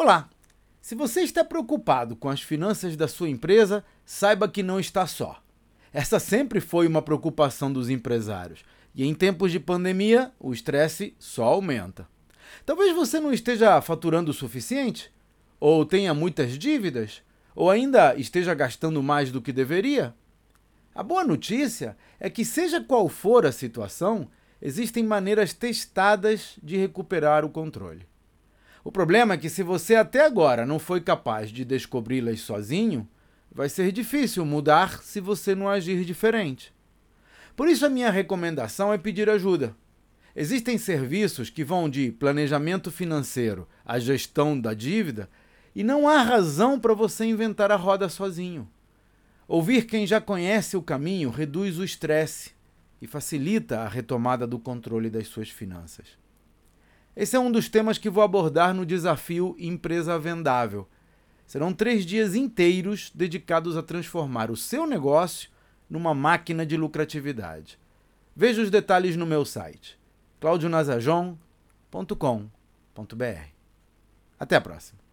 Olá! Se você está preocupado com as finanças da sua empresa, saiba que não está só. Essa sempre foi uma preocupação dos empresários e em tempos de pandemia o estresse só aumenta. Talvez você não esteja faturando o suficiente, ou tenha muitas dívidas, ou ainda esteja gastando mais do que deveria. A boa notícia é que, seja qual for a situação, existem maneiras testadas de recuperar o controle. O problema é que, se você até agora não foi capaz de descobri-las sozinho, vai ser difícil mudar se você não agir diferente. Por isso, a minha recomendação é pedir ajuda. Existem serviços que vão de planejamento financeiro à gestão da dívida e não há razão para você inventar a roda sozinho. Ouvir quem já conhece o caminho reduz o estresse e facilita a retomada do controle das suas finanças. Esse é um dos temas que vou abordar no desafio Empresa Vendável. Serão três dias inteiros dedicados a transformar o seu negócio numa máquina de lucratividade. Veja os detalhes no meu site claudionazajon.com.br. Até a próxima!